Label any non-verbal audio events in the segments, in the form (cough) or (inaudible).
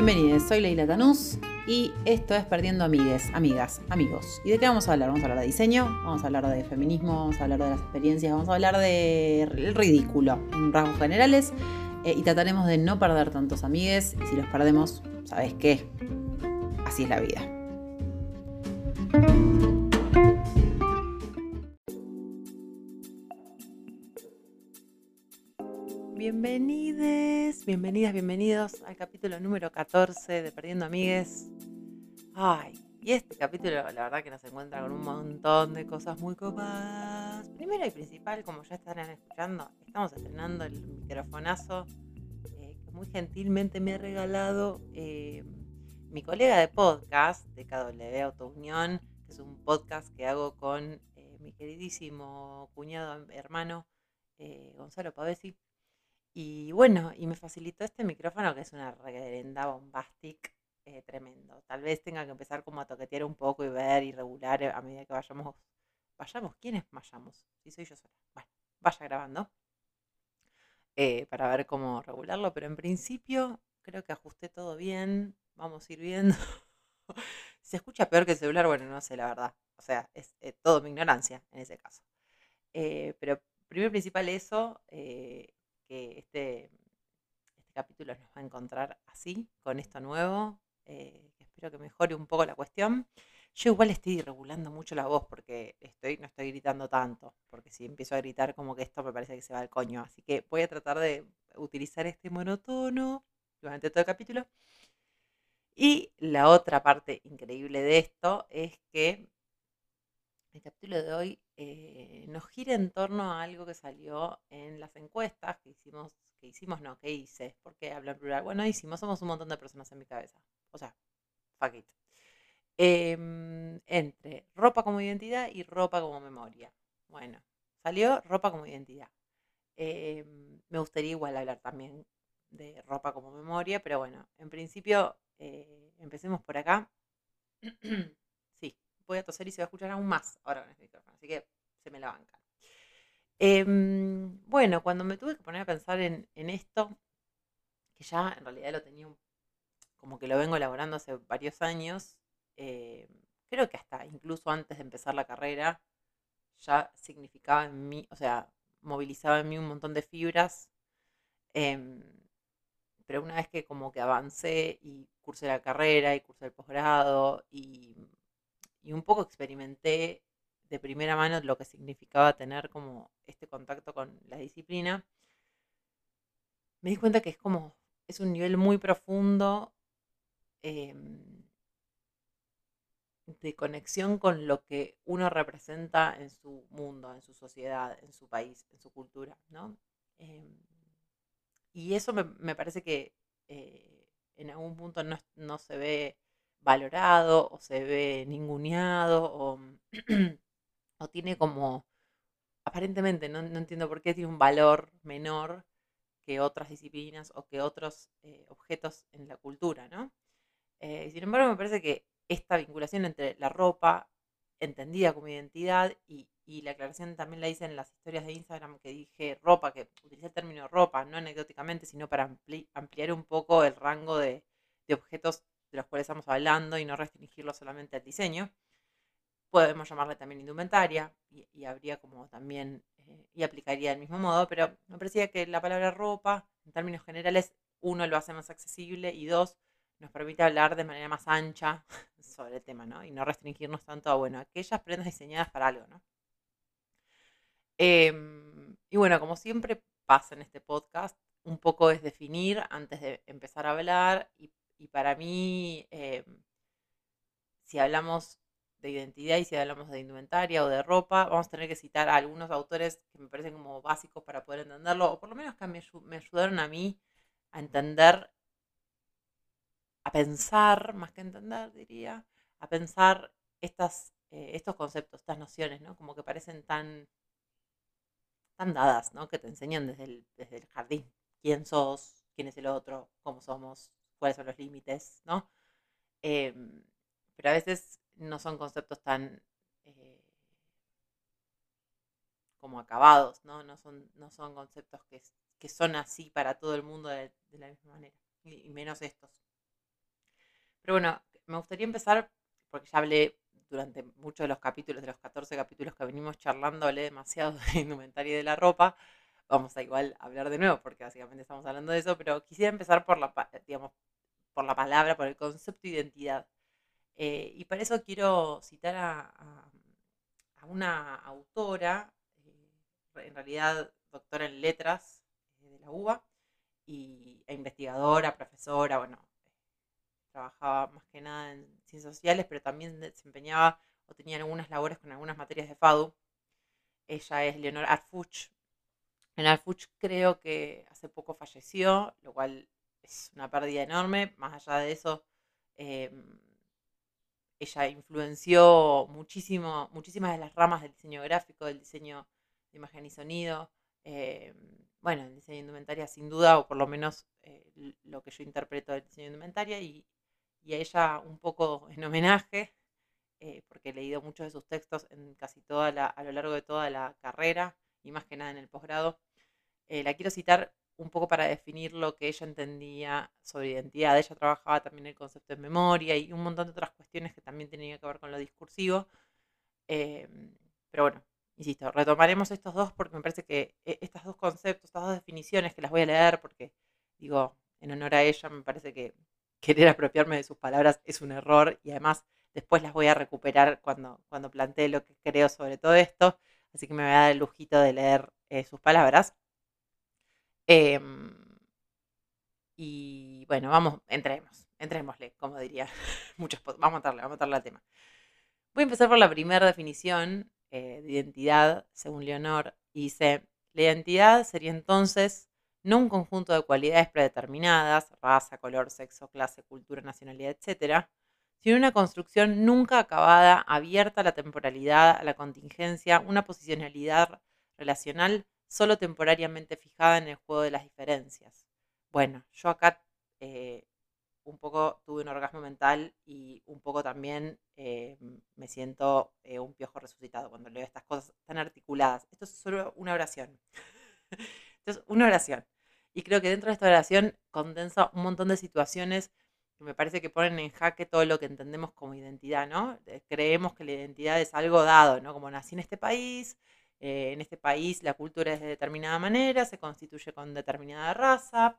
Bienvenidos, soy Leila Tanús y esto es Perdiendo Amigues, Amigas, Amigos. ¿Y de qué vamos a hablar? Vamos a hablar de diseño, vamos a hablar de feminismo, vamos a hablar de las experiencias, vamos a hablar del ridículo en rasgos generales eh, y trataremos de no perder tantos amigues y si los perdemos, ¿sabes qué? Así es la vida. Bienvenides, bienvenidas, bienvenidos al capítulo número 14 de Perdiendo Amigues. Ay, y este capítulo la verdad que nos encuentra con un montón de cosas muy copadas. Primero y principal, como ya estarán escuchando, estamos estrenando el microfonazo eh, que muy gentilmente me ha regalado eh, mi colega de podcast de KW Autounión, que es un podcast que hago con eh, mi queridísimo cuñado hermano Gonzalo Pavesi y bueno, y me facilitó este micrófono que es una reverenda bombastic eh, tremendo. Tal vez tenga que empezar como a toquetear un poco y ver y regular a medida que vayamos. Vayamos, ¿quiénes vayamos? Si soy yo sola. Bueno, vaya grabando. Eh, para ver cómo regularlo, pero en principio creo que ajusté todo bien. Vamos a ir viendo. (laughs) se escucha peor que el celular, bueno, no sé la verdad. O sea, es eh, todo mi ignorancia en ese caso. pero primero principal eso, que este, este capítulo nos va a encontrar así, con esto nuevo. Eh, espero que mejore un poco la cuestión. Yo igual estoy regulando mucho la voz porque estoy, no estoy gritando tanto, porque si empiezo a gritar como que esto me parece que se va al coño. Así que voy a tratar de utilizar este monotono durante todo el capítulo. Y la otra parte increíble de esto es que el capítulo de hoy eh, nos gira en torno a algo que salió en las encuestas que hicimos, que hicimos, no, que hice, porque hablo plural. Bueno, hicimos, somos un montón de personas en mi cabeza. O sea, fuck it. Em, entre ropa como identidad y ropa como memoria. Bueno, salió ropa como identidad. Em, me gustaría igual hablar también de ropa como memoria, pero bueno, en principio eh, empecemos por acá. (clears throat) voy a toser y se va a escuchar aún más ahora con este micrófono, así que se me la bancan. Em, bueno, cuando me tuve que poner a pensar en, esto, que ya en realidad lo tenía como que lo vengo elaborando hace varios años, eh, creo que hasta incluso antes de empezar la carrera, ya significaba en mí, o sea, movilizaba en mí un montón de fibras. Em, pero una vez que como que avancé y cursé la carrera y cursé el posgrado y y un poco experimenté de primera mano lo que significaba tener como este contacto con la disciplina, me di cuenta que es como, es un nivel muy profundo em, de conexión con lo que uno representa en su mundo, en su sociedad, en su país, en su cultura, ¿no? Em, y eso me, parece que eh, en algún punto no se ve valorado o se ve ninguneado o, (clears throat) o tiene como, aparentemente, no, entiendo por qué tiene un valor menor que otras disciplinas o que otros eh, objetos en la cultura, ¿no? Eh, sin embargo, me parece que esta vinculación entre la ropa, entendida como identidad, y, la aclaración también la hice en las historias de Instagram que dije ropa, que utilicé el término ropa, no anecdóticamente, sino para ampliar un poco el rango de, de objetos de los cuales estamos hablando y no restringirlo solamente al diseño. Podemos llamarle también indumentaria y, habría como también, eh, y aplicaría del mismo modo, pero me parecía que la palabra ropa, en términos generales, uno, lo hace más accesible y dos, nos permite hablar de manera más ancha (laughs) sobre el tema, ¿no? Y no restringirnos tanto a, bueno, aquellas prendas diseñadas para algo, ¿no? Em, y bueno, como siempre pasa en este podcast, un poco es definir antes de empezar a hablar y y para mí, eh, si hablamos de identidad y si hablamos de indumentaria o de ropa, vamos a tener que citar a algunos autores que me parecen como básicos para poder entenderlo, o por lo menos que me, ayudaron a mí a entender, a pensar, más que entender, diría, a pensar estas, eh, estos conceptos, estas nociones, ¿no? Como que parecen tan, tan dadas, ¿no? Que te enseñan desde el, desde el jardín. ¿Quién sos? ¿Quién es el otro? ¿Cómo somos? Cuáles son los límites, ¿no? Em, pero a veces no son conceptos tan eh, como acabados, ¿no? No son, no son conceptos que, que, son así para todo el mundo de, la misma manera, y, menos estos. Pero bueno, me gustaría empezar, porque ya hablé durante muchos de los capítulos, de los 14 capítulos que venimos charlando, hablé demasiado (laughs) de indumentaria y de la ropa. Vamos a igual hablar de nuevo, porque básicamente estamos hablando de eso, pero quisiera empezar por la, digamos, por la palabra, por el concepto de identidad. Eh, y para eso quiero citar a, una autora, eh, en realidad doctora en letras eh, de la UBA, y, e investigadora, profesora, bueno, trabajaba más que nada en ciencias sociales, pero también desempeñaba o tenía algunas labores con algunas materias de FADU. Ella es Leonor Arfuch. Leonor Arfuch creo que hace poco falleció, lo cual es una pérdida enorme. Más allá de eso, em, ella influenció muchísimo, muchísimas de las ramas del diseño gráfico, del diseño de imagen y sonido. Em, bueno, el diseño de indumentaria sin duda, o por lo menos eh, lo que yo interpreto del diseño de indumentaria, y y a ella un poco en homenaje, eh, porque he leído muchos de sus textos en casi toda la, a lo largo de toda la carrera y más que nada en el posgrado. Eh, la quiero citar un poco para definir lo que ella entendía sobre identidad. Ella trabajaba también el concepto de memoria y un montón de otras cuestiones que también tenían que ver con lo discursivo. Em, pero bueno, insisto, retomaremos estos dos porque me parece que eh, estos dos conceptos, estas dos definiciones que las voy a leer porque, digo, en honor a ella, me parece que (laughs) querer apropiarme de sus palabras es un error y además después las voy a recuperar cuando, cuando plantee lo que creo sobre todo esto, así que me voy a dar el lujito de leer eh, sus palabras. Em, y bueno, vamos, entremos, entrémosle, como diría (laughs) muchos, vamos a meterle, vamos a meterle al tema. Voy a empezar por la primera definición eh, de identidad, según Leonor, y dice, la identidad sería entonces no un conjunto de cualidades predeterminadas, raza, color, sexo, clase, cultura, nacionalidad, etc., sino una construcción nunca acabada, abierta a la temporalidad, a la contingencia, una posicionalidad relacional solo temporariamente fijada en el juego de las diferencias. Bueno, yo acá eh, un poco tuve un orgasmo mental y un poco también eh, me siento eh, un piojo resucitado cuando leo estas cosas tan articuladas. Esto es solo una oración. (laughs) Esto es una oración. Y creo que dentro de esta oración condensa un montón de situaciones que me parece que ponen en jaque todo lo que entendemos como identidad, ¿no? Creemos que la identidad es algo dado, ¿no? Como nací en este país, eh, en este país la cultura es de determinada manera, se constituye con determinada raza,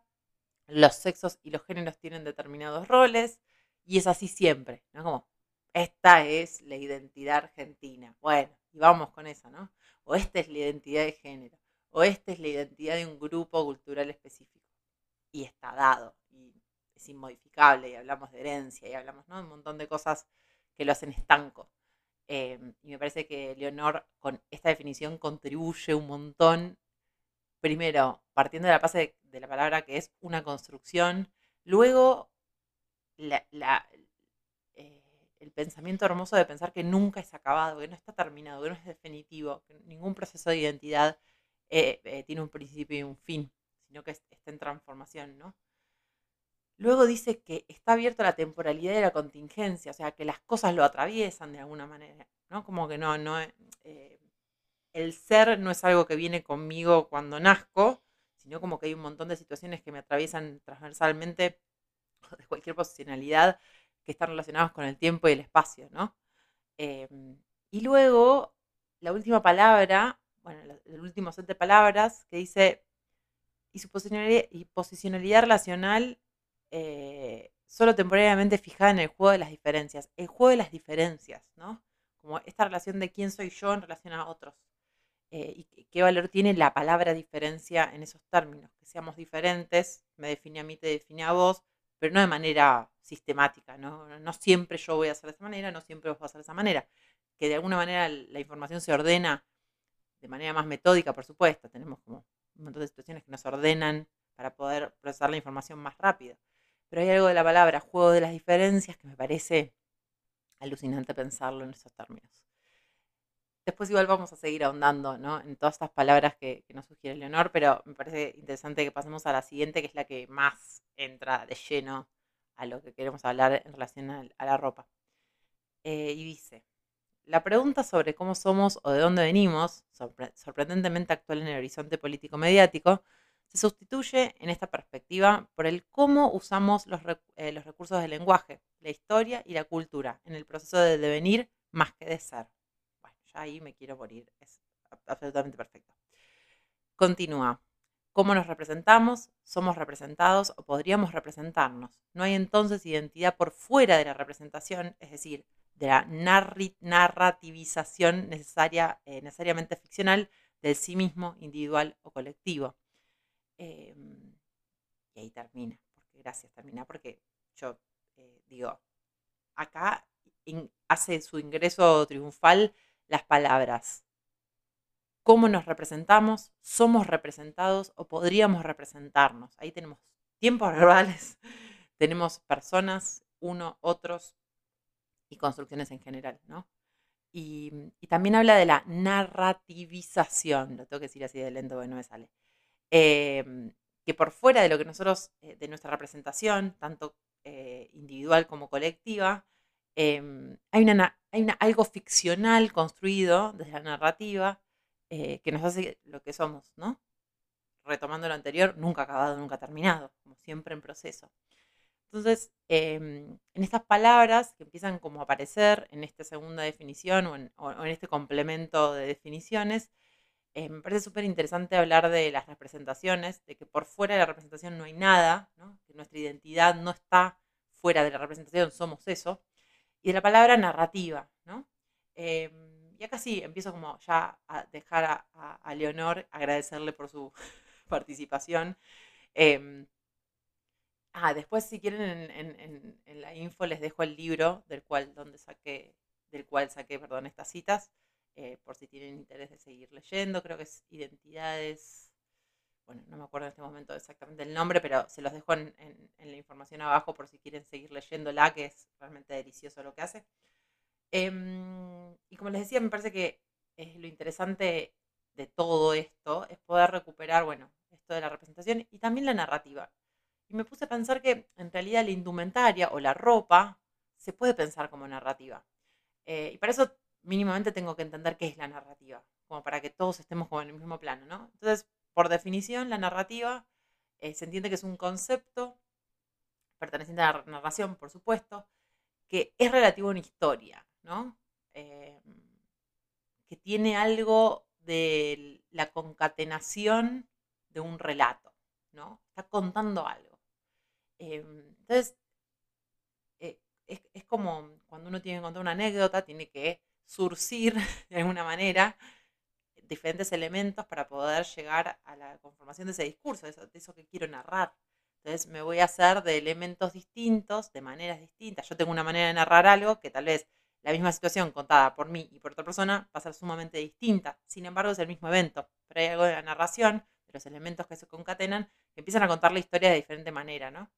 los sexos y los géneros tienen determinados roles, y es así siempre, ¿no? Como, esta es la identidad argentina. Bueno, y vamos con eso, ¿no? O esta es la identidad de género o esta es la identidad de un grupo cultural específico. Y está dado, y es inmodificable, y hablamos de herencia, y hablamos de un montón de cosas que lo hacen estanco. Parece que Leonor con esta definición contribuye un montón, primero, partiendo de la base de, la palabra que es una construcción, luego eh, el pensamiento hermoso de pensar que nunca es acabado, que no está terminado, que no es definitivo, que ningún proceso de identidad eh, eh, tiene un principio y un fin, sino que está en transformación, ¿no? Luego dice que está abierto a la temporalidad y la contingencia, o sea, que las cosas lo atraviesan de alguna manera, ¿no? Como que no, no, eh, el ser no es algo que viene conmigo cuando nazco, sino como que hay un montón de situaciones que me atraviesan transversalmente (laughs) de cualquier posicionalidad que están relacionadas con el tiempo y el espacio, ¿no? Em, y luego, la última palabra bueno, el último set de palabras que dice, y su posicionalidad, y posicionalidad relacional eh, solo temporariamente fijada en el juego de las diferencias. El juego de las diferencias, ¿no? Como esta relación de quién soy yo en relación a otros. Eh, y qué valor tiene la palabra diferencia en esos términos. Que seamos diferentes, me define a mí, te define a vos, pero no de manera sistemática, ¿no? No siempre yo voy a hacer de esa manera, no siempre vos vas a hacer de esa manera. Que de alguna manera la información se ordena de manera más metódica, por supuesto. Tenemos como un montón de situaciones que nos ordenan para poder procesar la información más rápido. Pero hay algo de la palabra juego de las diferencias que me parece alucinante pensarlo en esos términos. Después igual vamos a seguir ahondando ¿no? en todas estas palabras que, nos sugiere Leonor, pero me parece interesante que pasemos a la siguiente, que es la que más entra de lleno a lo que queremos hablar en relación a, la ropa. Eh, y dice, la pregunta sobre cómo somos o de dónde venimos, sorprendentemente actual en el horizonte político mediático, se sustituye en esta perspectiva por el cómo usamos los, eh, los recursos del lenguaje, la historia y la cultura en el proceso de devenir más que de ser. Bueno, ya ahí me quiero morir, es absolutamente perfecto. Continúa. ¿Cómo nos representamos? Somos representados o podríamos representarnos. No hay entonces identidad por fuera de la representación, es decir, de la narrativización necesaria, eh, necesariamente ficcional del sí mismo, individual o colectivo. Em, y ahí termina, porque gracias, termina, porque yo eh, digo, acá hace su ingreso triunfal las palabras cómo nos representamos, somos representados o podríamos representarnos. Ahí tenemos tiempos (laughs) verbales, tenemos personas, uno, otros y construcciones en general, ¿no? Y, también habla de la narrativización, lo tengo que decir así de lento porque no me sale, em, que por fuera de lo que nosotros, eh, de nuestra representación, tanto eh, individual como colectiva, em, hay, una, hay una, algo ficcional construido desde la narrativa eh, que nos hace lo que somos, ¿no? Retomando lo anterior, nunca acabado, nunca terminado, como siempre en proceso. Entonces, em, en estas palabras que empiezan como a aparecer en esta segunda definición o en, este complemento de definiciones, eh, me parece súper interesante hablar de las representaciones, de que por fuera de la representación no hay nada, que nuestra identidad no está fuera de la representación, somos eso, y de la palabra narrativa, ¿no? Em, y acá sí, empiezo como ya a dejar a, Leonor, agradecerle por su (laughs) participación. Em, ah, después si quieren en, la info les dejo el libro del cual, donde saqué, del cual saqué perdón, estas citas, eh, por si tienen interés de seguir leyendo. Creo que es Identidades, bueno, no me acuerdo en este momento exactamente el nombre, pero se los dejo en, la información abajo por si quieren seguir leyéndola, que es realmente delicioso lo que hace. Em, y como les decía, me parece que es lo interesante de todo esto es poder recuperar, bueno, esto de la representación y también la narrativa. Y me puse a pensar que en realidad la indumentaria o la ropa se puede pensar como narrativa. Eh, y para eso mínimamente tengo que entender qué es la narrativa, como para que todos estemos como en el mismo plano, ¿no? Entonces, por definición, la narrativa eh, se entiende que es un concepto perteneciente a la narración, por supuesto, que es relativo a una historia. ¿no? Em, que tiene algo de la concatenación de un relato, ¿no? Está contando algo. Em, entonces, eh, es, como cuando uno tiene que contar una anécdota, tiene que surcir (laughs) de alguna manera diferentes elementos para poder llegar a la conformación de ese discurso, de eso que quiero narrar. Entonces me voy a hacer de elementos distintos, de maneras distintas. Yo tengo una manera de narrar algo que tal vez la misma situación contada por mí y por otra persona va a ser sumamente distinta. Sin embargo, es el mismo evento, pero hay algo de la narración, de los elementos que se concatenan, que empiezan a contar la historia de diferente manera, ¿no?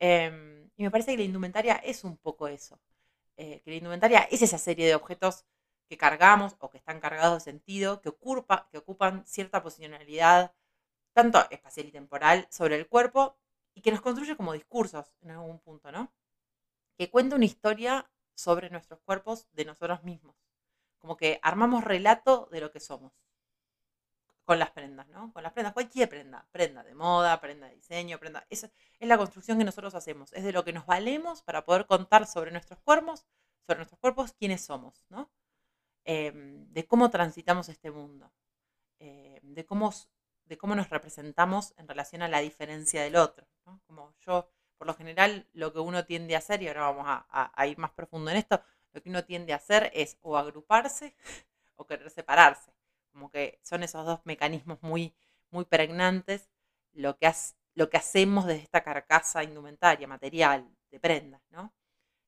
Em, y me parece que la indumentaria es un poco eso. Eh, que la indumentaria es esa serie de objetos que cargamos o que están cargados de sentido, que, ocupa, que ocupan cierta posicionalidad, tanto espacial y temporal, sobre el cuerpo y que nos construye como discursos en algún punto, ¿no? Que cuenta una historia sobre nuestros cuerpos de nosotros mismos. Como que armamos relato de lo que somos. Con las prendas, ¿no? Con las prendas, cualquier prenda. Prenda de moda, prenda de diseño, prenda. Esa es la construcción que nosotros hacemos. Es de lo que nos valemos para poder contar sobre nuestros cuerpos, sobre nuestros cuerpos, quiénes somos, ¿no? Em, de cómo transitamos este mundo. Em, de, cómo, de cómo nos representamos en relación a la diferencia del otro. Como yo por lo general lo que uno tiende a hacer, y ahora vamos a, ir más profundo en esto, lo que uno tiende a hacer es o agruparse (laughs) o querer separarse. Como que son esos dos mecanismos muy, muy pregnantes lo que, lo que hacemos desde esta carcasa indumentaria, material, de prendas, ¿no?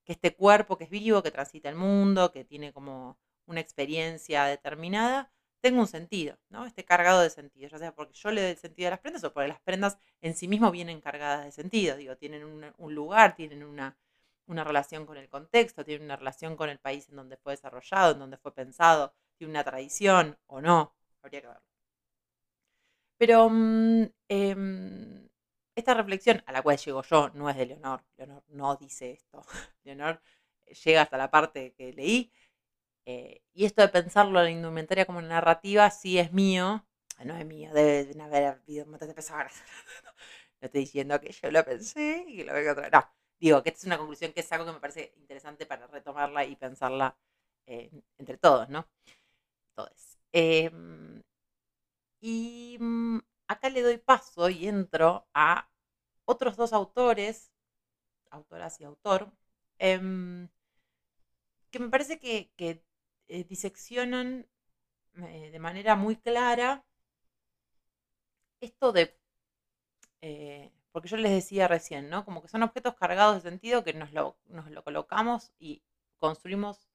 Que este cuerpo que es vivo, que transita el mundo, que tiene como una experiencia determinada, tenga un sentido, ¿no? Esté cargado de sentido, ya sea porque yo le doy el sentido a las prendas o porque las prendas en sí mismas vienen cargadas de sentido, digo, tienen un, lugar, tienen una, relación con el contexto, tienen una relación con el país en donde fue desarrollado, en donde fue pensado, una tradición o no, habría que verlo. Pero mm, em, esta reflexión a la cual llego yo no es de Leonor, Leonor no dice esto, (laughs) Leonor llega hasta la parte que leí, eh, y esto de pensarlo en la indumentaria como narrativa sí es mío. no es mío, deben haber habido un de personas. (laughs) No estoy diciendo que yo lo pensé y que lo venga otra. No, digo que esta es una conclusión que es algo que me parece interesante para retomarla y pensarla eh, entre todos, ¿no? Todos. Em, y mm, acá le doy paso y entro a otros dos autores, autoras y autor, em, que me parece que, eh, diseccionan eh, de manera muy clara esto de, eh, porque yo les decía recién, ¿no? Como que son objetos cargados de sentido que nos lo, nos lo colocamos y construimos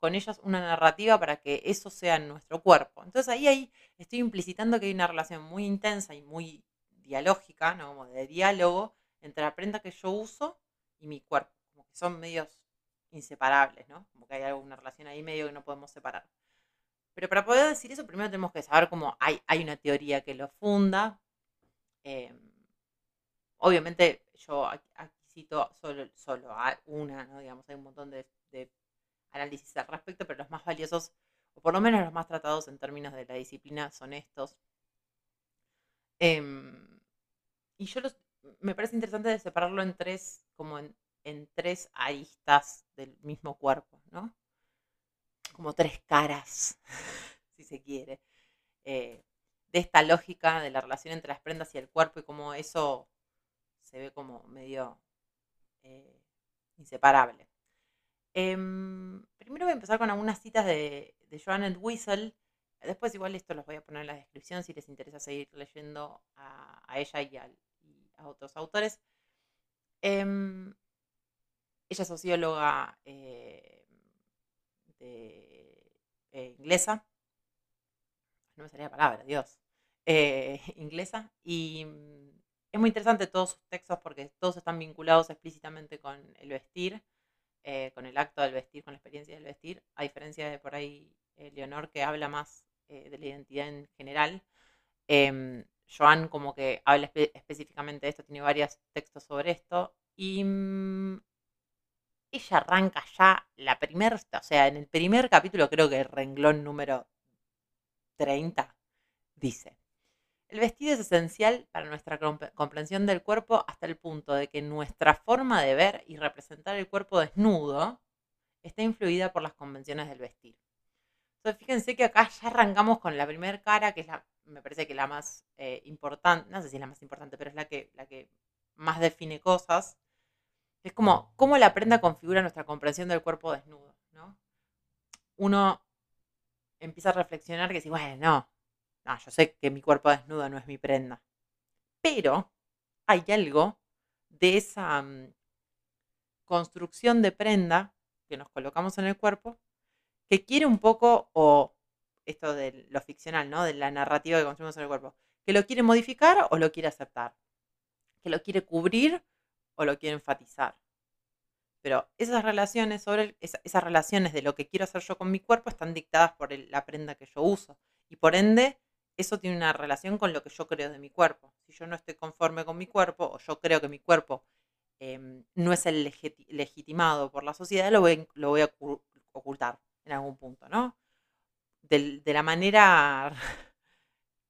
con ellos una narrativa para que eso sea en nuestro cuerpo. Entonces ahí, ahí estoy implicitando que hay una relación muy intensa y muy dialógica, ¿no? Como de diálogo entre la prenda que yo uso y mi cuerpo. Como que son medios inseparables, ¿no? Como que hay alguna relación ahí medio que no podemos separar. Pero para poder decir eso, primero tenemos que saber cómo hay, hay una teoría que lo funda. Em, obviamente, yo aquí, cito solo, solo una, ¿no? Digamos, hay un montón de, análisis al respecto, pero los más valiosos, o por lo menos los más tratados en términos de la disciplina, son estos. Em, y yo me parece interesante separarlo en tres, como en, en tres aristas del mismo cuerpo, ¿no? como tres caras, (laughs) si se quiere, eh, de esta lógica de la relación entre las prendas y el cuerpo y cómo eso se ve como medio eh, inseparable. Em, primero voy a empezar con algunas citas de, de Joan Whistle. Después igual esto los voy a poner en la descripción si les interesa seguir leyendo a, ella y a, otros autores. Em, ella es socióloga eh, eh, inglesa, no me salía la palabra, Dios, eh, (laughs) inglesa, y mm, es muy interesante todos sus textos porque todos están vinculados explícitamente con el vestir, eh, con el acto del vestir, con la experiencia del vestir, a diferencia de por ahí Leonor que habla más de la identidad en general. Em, Joan como que habla específicamente de esto, tiene varios textos sobre esto. Y mm, ella arranca ya la primera, o sea, en el primer capítulo, creo que el renglón número 30, dice, el vestido es esencial para nuestra comprensión del cuerpo hasta el punto de que nuestra forma de ver y representar el cuerpo desnudo está influida por las convenciones del vestir. Entonces, fíjense que acá ya arrancamos con la primera cara, que es la, me parece que la más eh, importante, no sé si es la más importante, pero es la que, la que más define cosas, es como cómo la prenda configura nuestra comprensión del cuerpo desnudo, ¿no? Uno empieza a reflexionar que si, bueno, no, yo sé que mi cuerpo desnudo no es mi prenda. Pero hay algo de esa mm, construcción de prenda que nos colocamos en el cuerpo que quiere un poco, o esto de lo ficcional, ¿no? De la narrativa que construimos en el cuerpo, que lo quiere modificar o lo quiere aceptar, que lo quiere cubrir o lo quiero enfatizar. Pero esas relaciones sobre esas relaciones de lo que quiero hacer yo con mi cuerpo están dictadas por la prenda que yo uso. Y por ende, eso tiene una relación con lo que yo creo de mi cuerpo. Si yo no estoy conforme con mi cuerpo, o yo creo que mi cuerpo em, no es el legitimado por la sociedad, lo voy, a ocultar en algún punto, ¿no? de la manera (laughs)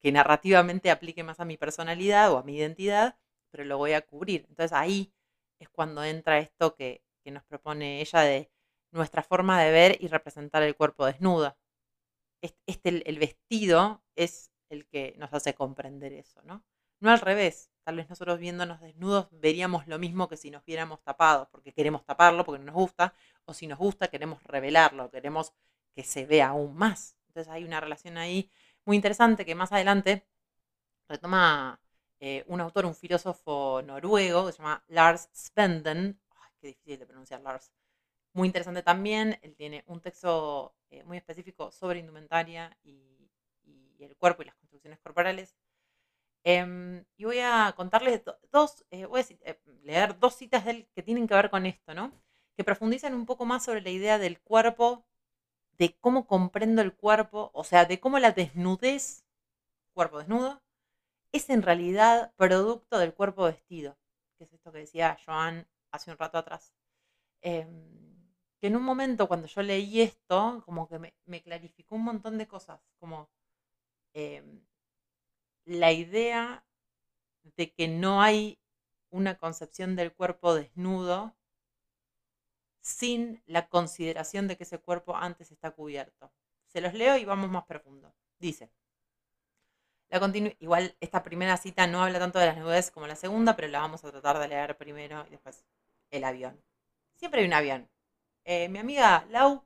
que narrativamente aplique más a mi personalidad o a mi identidad, pero lo voy a cubrir. Entonces ahí es cuando entra esto que, nos propone ella de nuestra forma de ver y representar el cuerpo desnudo. Este, el, vestido es el que nos hace comprender eso, ¿no? No al revés. Tal vez nosotros viéndonos desnudos veríamos lo mismo que si nos viéramos tapados, porque queremos taparlo, porque no nos gusta, o si nos gusta queremos revelarlo, queremos que se vea aún más. Entonces hay una relación ahí muy interesante que más adelante retoma eh, un autor, un filósofo noruego que se llama Lars Svenden. Ay, qué difícil de pronunciar Lars. Muy interesante también. Él tiene un texto eh, muy específico sobre indumentaria y, el cuerpo y las construcciones corporales. Em, y voy a contarles dos, eh, voy a leer dos citas de él que tienen que ver con esto, ¿no? Que profundizan un poco más sobre la idea del cuerpo, de cómo comprendo el cuerpo, o sea, de cómo la desnudez, cuerpo desnudo, es en realidad producto del cuerpo vestido, que es esto que decía Joan hace un rato atrás. Em, que en un momento cuando yo leí esto, como que me, clarificó un montón de cosas, como em, la idea de que no hay una concepción del cuerpo desnudo sin la consideración de que ese cuerpo antes está cubierto. Se los leo y vamos más profundo. Dice, la igual esta primera cita no habla tanto de las nubes como la segunda, pero la vamos a tratar de leer primero y después el avión. Siempre hay un avión. Eh, mi amiga Lau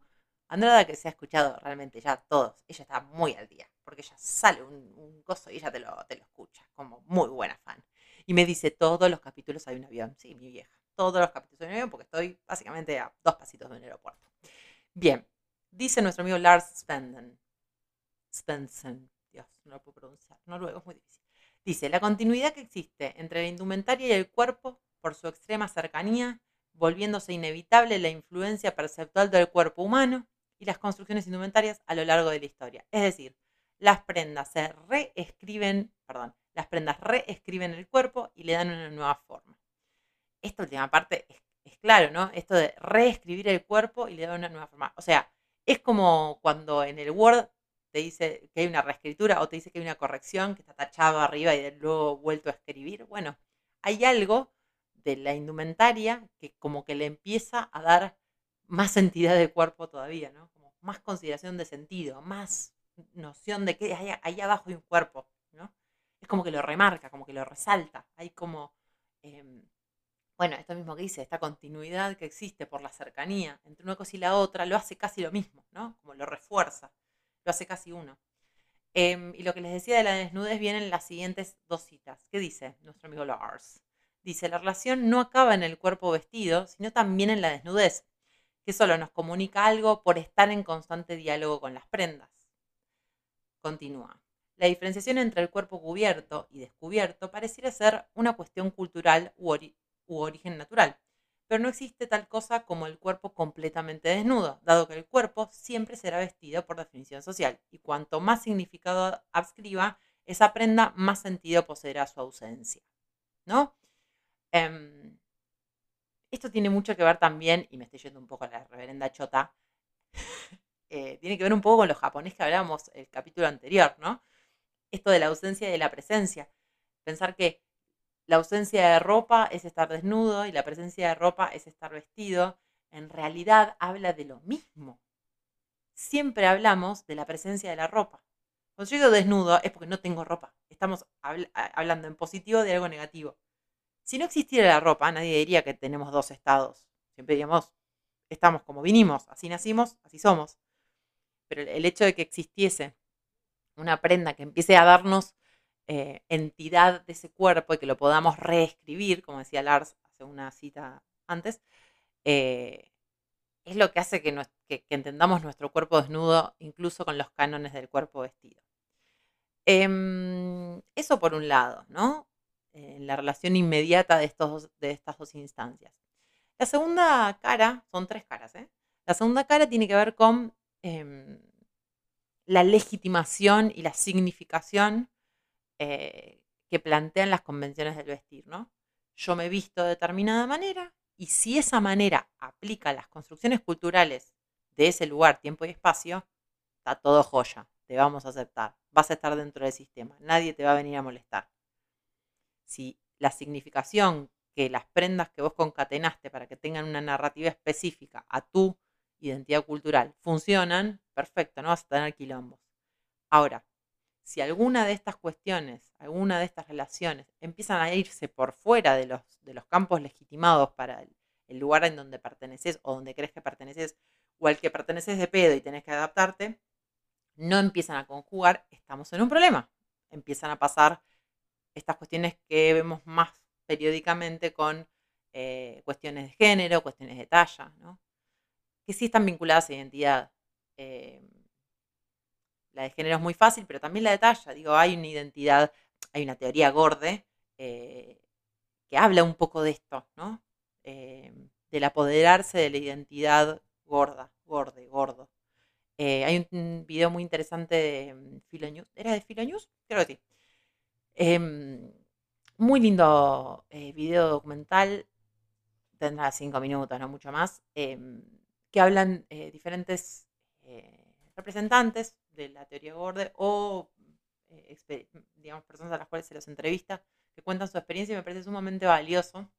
Andrada, que se ha escuchado realmente ya todos, ella está muy al día, porque ella sale un, un coso y ella te lo, te lo escucha, como muy buena fan. Y me dice, todos los capítulos hay un avión. Sí, mi vieja. Todos los capítulos hay un avión porque estoy básicamente a dos pasitos de un aeropuerto. Bien, dice nuestro amigo Lars Spenden. Spensen. Dios, no lo puedo pronunciar. No luego es muy difícil. Dice, la continuidad que existe entre la indumentaria y el cuerpo por su extrema cercanía, volviéndose inevitable la influencia perceptual del cuerpo humano y las construcciones indumentarias a lo largo de la historia. Es decir, las prendas se reescriben, perdón, las prendas reescriben el cuerpo y le dan una nueva forma. Esta última parte es, claro, ¿no? Esto de reescribir el cuerpo y le dan una nueva forma. O sea, es como cuando en el Word te dice que hay una reescritura o te dice que hay una corrección que está tachado arriba y luego vuelto a escribir. Bueno, hay algo de la indumentaria que como que le empieza a dar más entidad del cuerpo todavía, ¿no? Más consideración de sentido, más noción de que hay ahí abajo hay un cuerpo, ¿no? es como que lo remarca, como que lo resalta. Hay como, em, bueno, esto mismo que dice, esta continuidad que existe por la cercanía entre una cosa y la otra, lo hace casi lo mismo, ¿no? Como lo refuerza, lo hace casi uno. Em, y lo que les decía de la desnudez vienen las siguientes dos citas. ¿Qué dice nuestro amigo Lars? Dice, la relación no acaba en el cuerpo vestido, sino también en la desnudez, que solo nos comunica algo por estar en constante diálogo con las prendas. Continúa. La diferenciación entre el cuerpo cubierto y descubierto pareciera ser una cuestión cultural u, origen natural, pero no existe tal cosa como el cuerpo completamente desnudo, dado que el cuerpo siempre será vestido por definición social, y cuanto más significado adscriba esa prenda, más sentido poseerá su ausencia. ¿No? Em, esto tiene mucho que ver también, y me estoy yendo un poco a la reverenda chota, (laughs) eh, tiene que ver un poco con los japoneses que hablábamos el capítulo anterior, ¿no? esto de la ausencia y de la presencia. Pensar que la ausencia de ropa es estar desnudo y la presencia de ropa es estar vestido, en realidad habla de lo mismo. Siempre hablamos de la presencia de la ropa. Cuando yo digo desnudo es porque no tengo ropa. Estamos hablando en positivo de algo negativo. Si no existiera la ropa, nadie diría que tenemos dos estados. Siempre diríamos, estamos como vinimos, así nacimos, así somos. Pero el hecho de que existiese una prenda que empiece a darnos eh, entidad de ese cuerpo y que lo podamos reescribir, como decía Lars hace una cita antes, eh, es lo que hace que, entendamos nuestro cuerpo desnudo incluso con los cánones del cuerpo vestido. Em, eso por un lado, ¿no? En la relación inmediata de, estos, de estas dos instancias. La segunda cara, son tres caras, ¿eh? La segunda cara tiene que ver con em, la legitimación y la significación eh, que plantean las convenciones del vestir, ¿no? Yo me visto de determinada manera y si esa manera aplica las construcciones culturales de ese lugar, tiempo y espacio, está todo joya, te vamos a aceptar, vas a estar dentro del sistema, nadie te va a venir a molestar. Si la significación que las prendas que vos concatenaste para que tengan una narrativa específica a tu identidad cultural funcionan, perfecto, no vas a tener quilombos. Ahora, si alguna de estas cuestiones, alguna de estas relaciones empiezan a irse por fuera de los, de los campos legitimados para el, lugar en donde perteneces o donde crees que perteneces o al que perteneces de pedo y tenés que adaptarte, no empiezan a conjugar, estamos en un problema. Empiezan a pasar estas cuestiones que vemos más periódicamente con eh, cuestiones de género, cuestiones de talla, ¿no? que sí están vinculadas a identidad. Em, la de género es muy fácil, pero también la de talla. Digo, hay una identidad, hay una teoría gorde eh, que habla un poco de esto, ¿no? Em, del apoderarse de la identidad gorda, gorde, gordo. Eh, hay un video muy interesante de Filonews. ¿Era de Filonews? Creo que sí. Em, muy lindo eh, video documental. Tendrá cinco minutos, no mucho más que hablan eh, diferentes eh, representantes de la teoría Gorde o digamos, personas a las cuales se los entrevista, que cuentan su experiencia y me parece sumamente valioso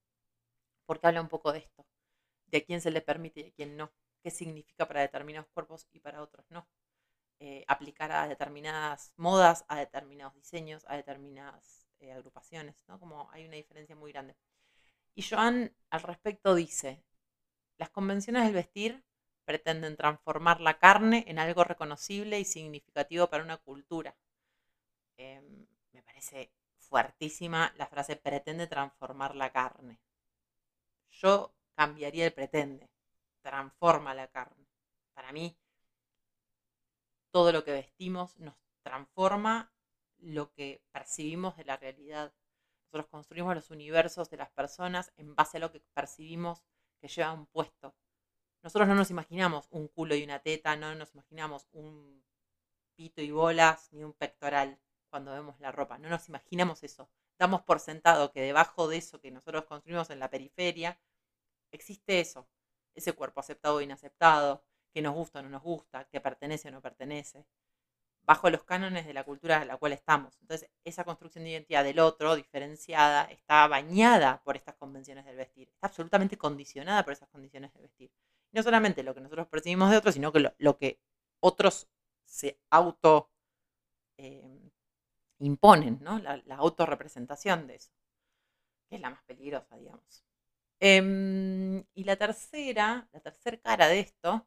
porque habla un poco de esto, de a quién se le permite y a quién no, qué significa para determinados cuerpos y para otros no. Eh, aplicar a determinadas modas, a determinados diseños, a determinadas eh, agrupaciones, ¿no? Como hay una diferencia muy grande. Y Joan al respecto dice, las convenciones del vestir pretenden transformar la carne en algo reconocible y significativo para una cultura. Em, me parece fuertísima la frase pretende transformar la carne. Yo cambiaría el pretende, transforma la carne. Para mí, todo lo que vestimos nos transforma lo que percibimos de la realidad. Nosotros construimos los universos de las personas en base a lo que percibimos que llevan puesto. Nosotros no nos imaginamos un culo y una teta, no nos imaginamos un pito y bolas, ni un pectoral cuando vemos la ropa. No nos imaginamos eso. Damos por sentado que debajo de eso que nosotros construimos en la periferia, existe eso. Ese cuerpo aceptado o inaceptado, que nos gusta o no nos gusta, que pertenece o no pertenece, bajo los cánones de la cultura en la cual estamos. Entonces, esa construcción de identidad del otro, diferenciada, está bañada por estas convenciones del vestir, está absolutamente condicionada por esas condiciones del vestir. No solamente lo que nosotros percibimos de otros, sino que lo, que otros se auto eh, imponen, ¿no? La, la autorrepresentación de eso, que es la más peligrosa, digamos. Em, y la tercera, la tercera cara de esto,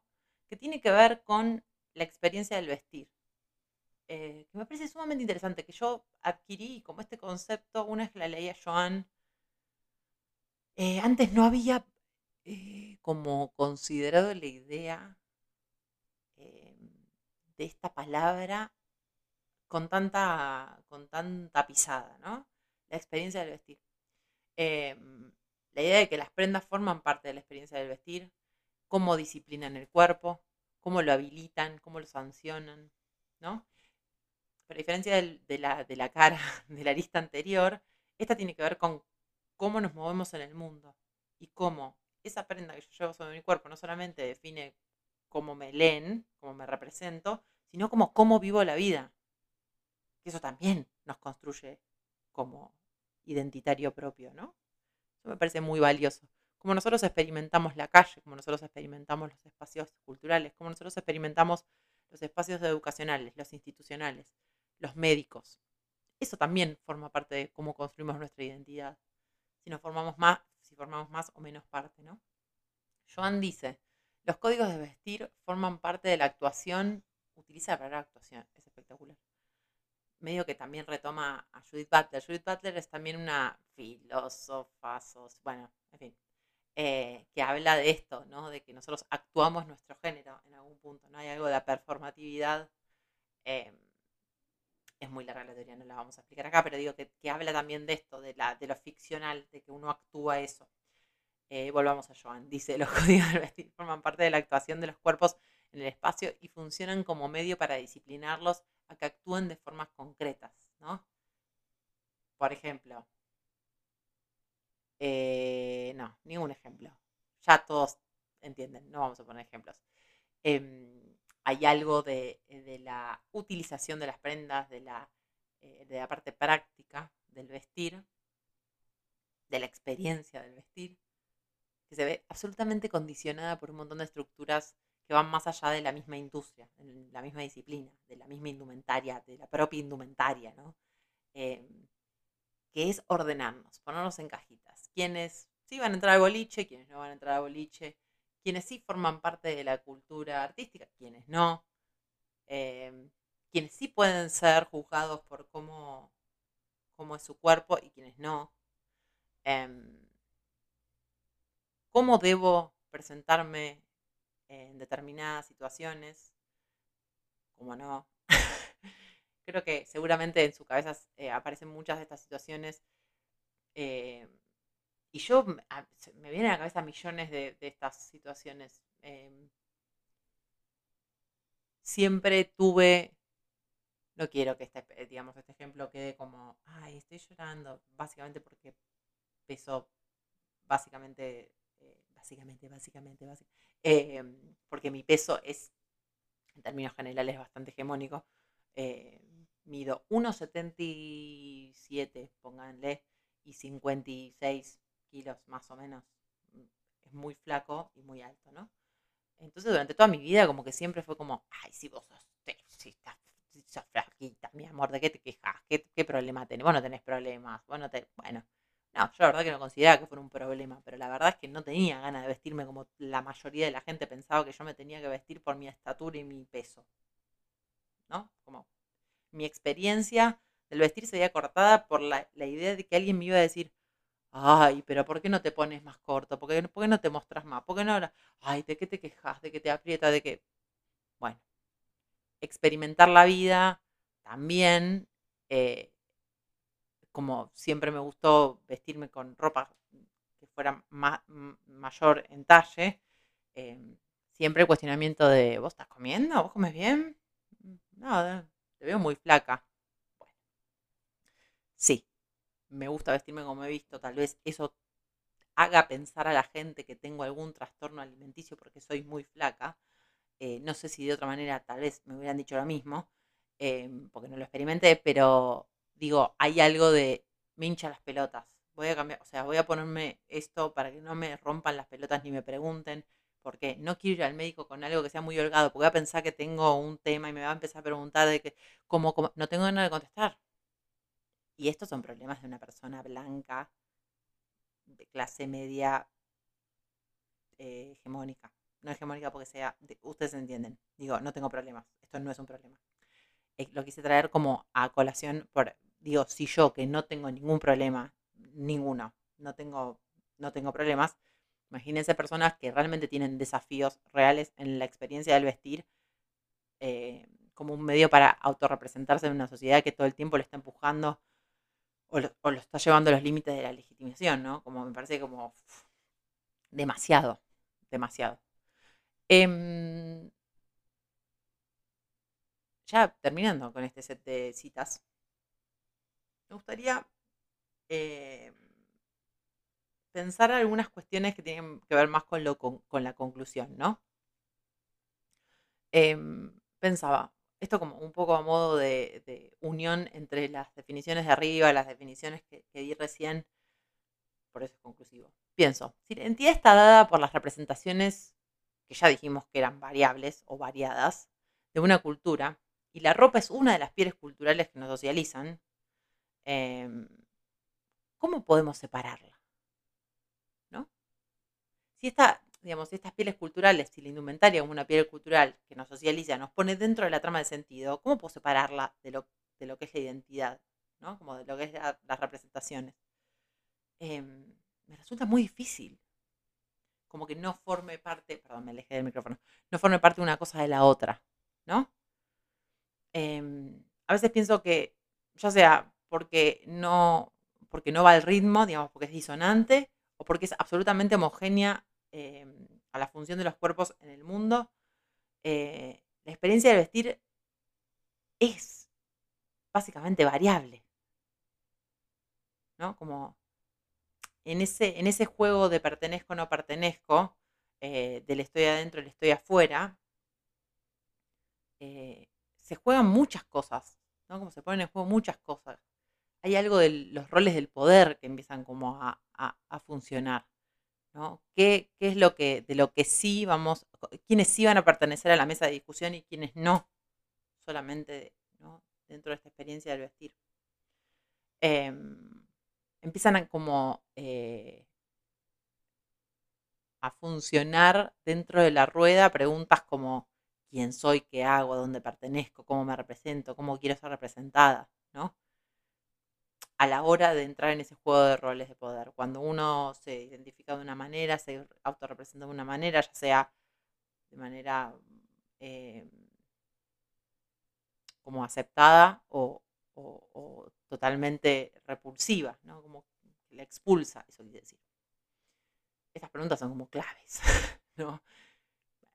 que tiene que ver con la experiencia del vestir, eh, me parece sumamente interesante, que yo adquirí como este concepto una vez que la leía Joan. Eh, antes no había eh, como considerado la idea de esta palabra con tanta, con tanta pisada, ¿no? La experiencia del vestir. La idea de que las prendas forman parte de la experiencia del vestir, cómo disciplinan el cuerpo, cómo lo habilitan, cómo lo sancionan, ¿no? Pero a diferencia de, la, de la cara (laughs) de la lista anterior, esta tiene que ver con cómo nos movemos en el mundo y cómo esa prenda que yo llevo sobre mi cuerpo no solamente define cómo me leen, cómo me represento, sino como cómo vivo la vida eso también nos construye como identitario propio, ¿no? Eso me parece muy valioso. Como nosotros experimentamos la calle, como nosotros experimentamos los espacios culturales, como nosotros experimentamos los espacios educacionales, los institucionales, los médicos. Eso también forma parte de cómo construimos nuestra identidad. Si nos formamos más, si formamos más o menos parte, ¿no? Joan dice, los códigos de vestir forman parte de la actuación, utiliza la palabra actuación, es espectacular medio que también retoma a Judith Butler. Judith Butler es también una filósofa, bueno, en fin, eh, que habla de esto, ¿no? De que nosotros actuamos nuestro género en algún punto, ¿no? Hay algo de la performatividad. Eh, es muy larga la teoría, no la vamos a explicar acá, pero digo que, habla también de esto, de, la, de lo ficcional, de que uno actúa eso. Eh, volvamos a Joan, dice, los (laughs) códigos del vestir forman parte de la actuación de los cuerpos en el espacio y funcionan como medio para disciplinarlos a que actúen de formas concretas, ¿no? Por ejemplo, eh, no, ningún ejemplo. Ya todos entienden, no vamos a poner ejemplos. Em, hay algo de, la utilización de las prendas, de la, eh, de la parte práctica del vestir, de la experiencia del vestir, que se ve absolutamente condicionada por un montón de estructuras que van más allá de la misma industria, de la misma disciplina, de la misma indumentaria, de la propia indumentaria, ¿no? Em, que es ordenarnos, ponernos en cajitas. Quienes sí van a entrar al boliche, quienes no van a entrar al boliche, quienes sí forman parte de la cultura artística, quienes no, em, quienes sí pueden ser juzgados por cómo, cómo es su cuerpo y quienes no. Em, ¿Cómo debo presentarme en determinadas situaciones, como no. Creo que seguramente en su cabeza eh, aparecen muchas de estas situaciones. Eh, y yo me vienen a la cabeza millones de, estas situaciones. Em, siempre tuve, no quiero que este, digamos, este ejemplo quede como, ay, estoy llorando, básicamente porque peso básicamente eh, básicamente, básicamente, básicamente, porque mi peso es, en términos generales, bastante hegemónico. Eh, mido 1,77, pónganle, y 56 kilos más o menos. Es muy flaco y muy alto, ¿no? Entonces durante toda mi vida como que siempre fue como, ay, si vos sos, si estás, sos flaquita, mi amor, ¿de qué te quejas? ¿Qué, problema tenés? Vos no tenés problemas, bueno, te, bueno. No, yo la verdad que no consideraba que fuera un problema, pero la verdad es que no tenía ganas de vestirme como la mayoría de la gente pensaba que yo me tenía que vestir por mi estatura y mi peso. ¿No? Como mi experiencia del vestir se veía cortada por la, la idea de que alguien me iba a decir, Ay, pero ¿por qué no te pones más corto? ¿Por qué, por qué no te mostras más? ¿Por qué no ahora? Ay, ¿de qué te quejas? ¿De que te aprieta? ¿De que...? Bueno, experimentar la vida también, eh, como siempre me gustó vestirme con ropa que fuera mayor en talle, eh, siempre el cuestionamiento de, ¿vos estás comiendo? ¿Vos comes bien? No, te veo muy flaca. Bueno, sí, me gusta vestirme como he visto, tal vez eso haga pensar a la gente que tengo algún trastorno alimenticio porque soy muy flaca. Eh, no sé si de otra manera tal vez me hubieran dicho lo mismo, eh, porque no lo experimenté, pero digo, hay algo de me hincha las pelotas. Voy a cambiar, o sea, voy a ponerme esto para que no me rompan las pelotas ni me pregunten, porque no quiero ir al médico con algo que sea muy holgado, porque voy a pensar que tengo un tema y me va a empezar a preguntar de que, ¿cómo, cómo? No tengo ganas de contestar. Y estos son problemas de una persona blanca, de clase media eh, hegemónica. No hegemónica porque sea, de- ustedes entienden. Digo, no tengo problemas. Esto no es un problema. Eh, lo quise traer como a colación por, digo, si yo que no tengo ningún problema, ninguno, no tengo, no tengo problemas, imagínense personas que realmente tienen desafíos reales en la experiencia del vestir eh, como un medio para autorrepresentarse en una sociedad que todo el tiempo le está empujando o lo, está llevando a los límites de la legitimación, ¿no? Como me parece como demasiado, demasiado. Em, ya terminando con este set de citas, me gustaría eh, pensar algunas cuestiones que tienen que ver más con, lo, con, la conclusión, ¿no? Em, pensaba, esto como un poco a modo de, unión entre las definiciones de arriba, las definiciones que, di recién, por eso es conclusivo. Pienso, si la identidad está dada por las representaciones que ya dijimos que eran variables o variadas de una cultura, y la ropa es una de las pieles culturales que nos socializan, em, ¿cómo podemos separarla? Si esta, digamos, estas pieles culturales, si la indumentaria como una piel cultural que nos socializa, nos pone dentro de la trama de sentido, ¿cómo puedo separarla de lo, de lo que es la identidad? ¿no? Como de lo que es la- las representaciones. Em, me resulta muy difícil. Como que no forme parte, perdón, me alejé del micrófono, no forme parte una cosa de la otra, ¿no? Em, a veces pienso que, ya sea porque no, porque no va al ritmo, digamos, porque es disonante, o porque es absolutamente homogénea em, a la función de los cuerpos en el mundo, eh, la experiencia de vestir es básicamente variable, ¿no? Como en ese, en ese juego de pertenezco no pertenezco, eh, del estoy adentro, el estoy afuera, eh, se juegan muchas cosas, ¿no? Como se ponen en juego muchas cosas. Hay algo de los roles del poder que empiezan como a, a- a funcionar, ¿no? ¿Qué, qué es lo que, de lo que sí vamos, quiénes sí van a pertenecer a la mesa de discusión y quiénes no, solamente, ¿no? Dentro de esta experiencia del vestir. Em, empiezan a como eh, a funcionar dentro de la rueda preguntas como quién soy, qué hago, dónde pertenezco, cómo me represento, cómo quiero ser representada, ¿no? A la hora de entrar en ese juego de roles de poder, cuando uno se identifica de una manera, se autorrepresenta de una manera, ya sea de manera eh, como aceptada o, totalmente repulsiva, ¿no? Como la expulsa, eso quiere decir. Estas preguntas son como claves, (laughs) ¿no?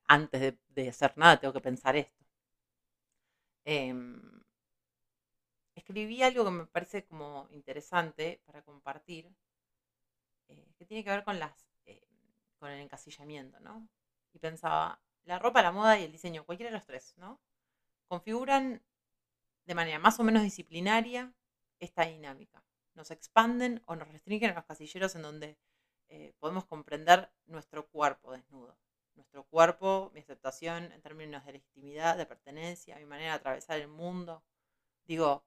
Antes de, de hacer nada tengo que pensar esto. Em, escribí algo que me parece como interesante para compartir, eh, que tiene que ver con las eh, con el encasillamiento, ¿no? Y pensaba, la ropa, la moda y el diseño, cualquiera de los tres, ¿no? Configuran de manera más o menos disciplinaria esta dinámica. Nos expanden o nos restringen a los casilleros en donde eh, podemos comprender nuestro cuerpo desnudo. Nuestro cuerpo, mi aceptación en términos de legitimidad, de pertenencia, mi manera de atravesar el mundo. Digo,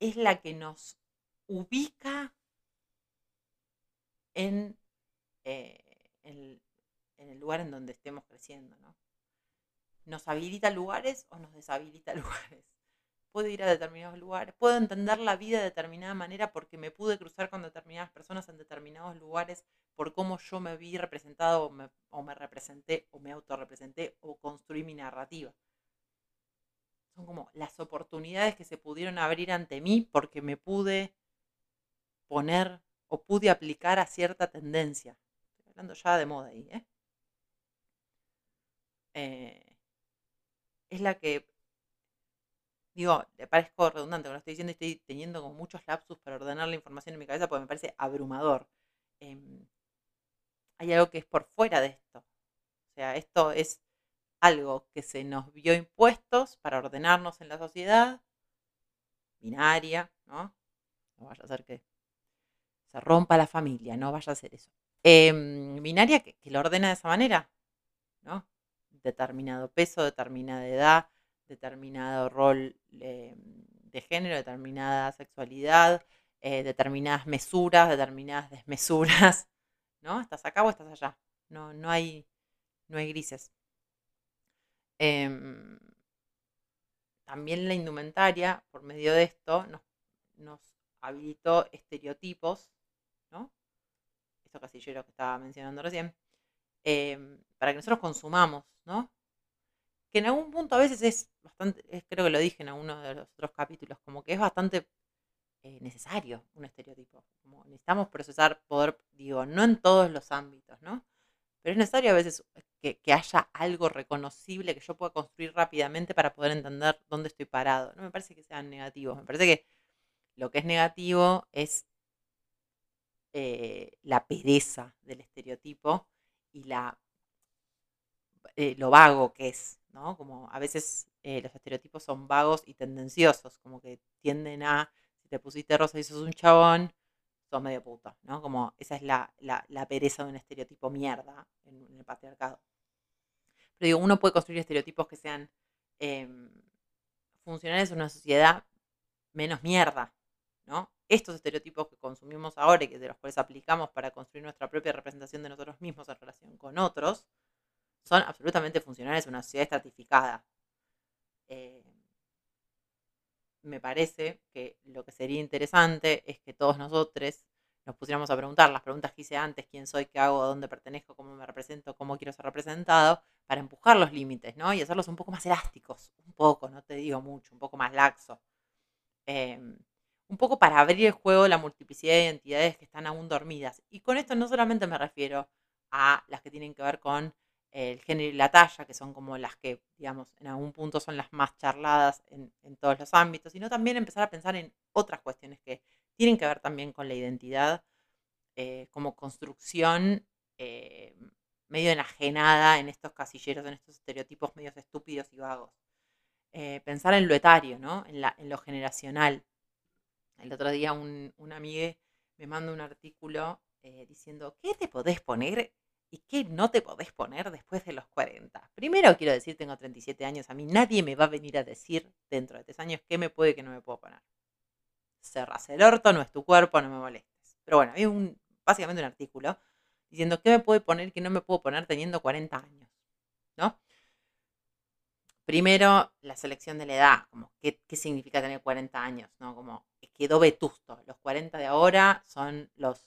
es la que nos ubica en, eh, en, el lugar en donde estemos creciendo. ¿no? ¿Nos habilita lugares o nos deshabilita (laughs) lugares? Puedo ir a determinados lugares, puedo entender la vida de determinada manera porque me pude cruzar con determinadas personas en determinados lugares por cómo yo me vi representado o me, o me representé o me autorrepresenté o construí mi narrativa. Son como las oportunidades que se pudieron abrir ante mí porque me pude poner o pude aplicar a cierta tendencia. Estoy hablando ya de moda ahí, ¿eh? Eh, es la que, digo, le parezco redundante, cuando estoy diciendo estoy teniendo como muchos lapsus para ordenar la información en mi cabeza porque me parece abrumador. Em, hay algo que es por fuera de esto. O sea, esto es algo que se nos vio impuestos para ordenarnos en la sociedad, binaria, ¿no? No vaya a ser que se rompa la familia, no vaya a ser eso. Em, binaria que, lo ordena de esa manera, ¿no? Determinado peso, determinada edad, determinado rol em, de género, determinada sexualidad, eh, determinadas mesuras, determinadas desmesuras, (laughs) ¿no? Estás acá o estás allá. No, no, hay, no hay grises. Em, también la indumentaria, por medio de esto, nos, nos habilitó estereotipos ¿no? Esto casillero que estaba mencionando recién, em, para que nosotros consumamos, ¿no? Que en algún punto a veces es bastante, creo que lo dije en alguno de los otros capítulos, como que es bastante eh, necesario un estereotipo. Como necesitamos procesar poder, digo, no en todos los ámbitos, ¿no? Pero es necesario a veces que, que, haya algo reconocible que yo pueda construir rápidamente para poder entender dónde estoy parado. No me parece que sean negativos, me parece que lo que es negativo es eh, la pereza del estereotipo y la, eh, lo vago que es, ¿no? Como a veces eh, los estereotipos son vagos y tendenciosos, como que tienden a, si te pusiste rosa y sos un chabón, sos medio puto, ¿no? Como esa es la, pereza de un estereotipo mierda en, el patriarcado. Pero digo, uno puede construir estereotipos que sean em, funcionales en una sociedad menos mierda, ¿no? estos estereotipos que consumimos ahora y que de los cuales aplicamos para construir nuestra propia representación de nosotros mismos en relación con otros, son absolutamente funcionales en una sociedad estratificada. Eh, me parece que lo que sería interesante es que todos nosotros nos pusiéramos a preguntar las preguntas que hice antes, quién soy, qué hago, dónde pertenezco, cómo me represento, cómo quiero ser representado, para empujar los límites, ¿no? Y hacerlos un poco más elásticos, un poco, no te digo mucho, un poco más laxo. Em, un poco para abrir el juego la multiplicidad de identidades que están aún dormidas. Y con esto no solamente me refiero a las que tienen que ver con el género y la talla, que son como las que, digamos, en algún punto son las más charladas en, todos los ámbitos, sino también empezar a pensar en otras cuestiones que tienen que ver también con la identidad eh, como construcción eh, medio enajenada en estos casilleros, en estos estereotipos medios estúpidos y vagos. Eh, pensar en lo etario, ¿no? en, la, en lo generacional, el otro día un, un amigo me manda un artículo diciendo, ¿qué te podés poner y qué no te podés poner después de los 40? Primero quiero decir, tengo 37 años, a mí nadie me va a venir a decir dentro de tres años qué me puede y no me puedo poner. Cerras el orto, no es tu cuerpo, no me molestes. Pero bueno, hay un, básicamente un artículo diciendo qué me puedo poner y no me puedo poner teniendo 40 años. ¿No? Primero, la selección de la edad, como qué, qué significa tener 40 años, ¿no? Como quedó vetusto. Los 40 de ahora son los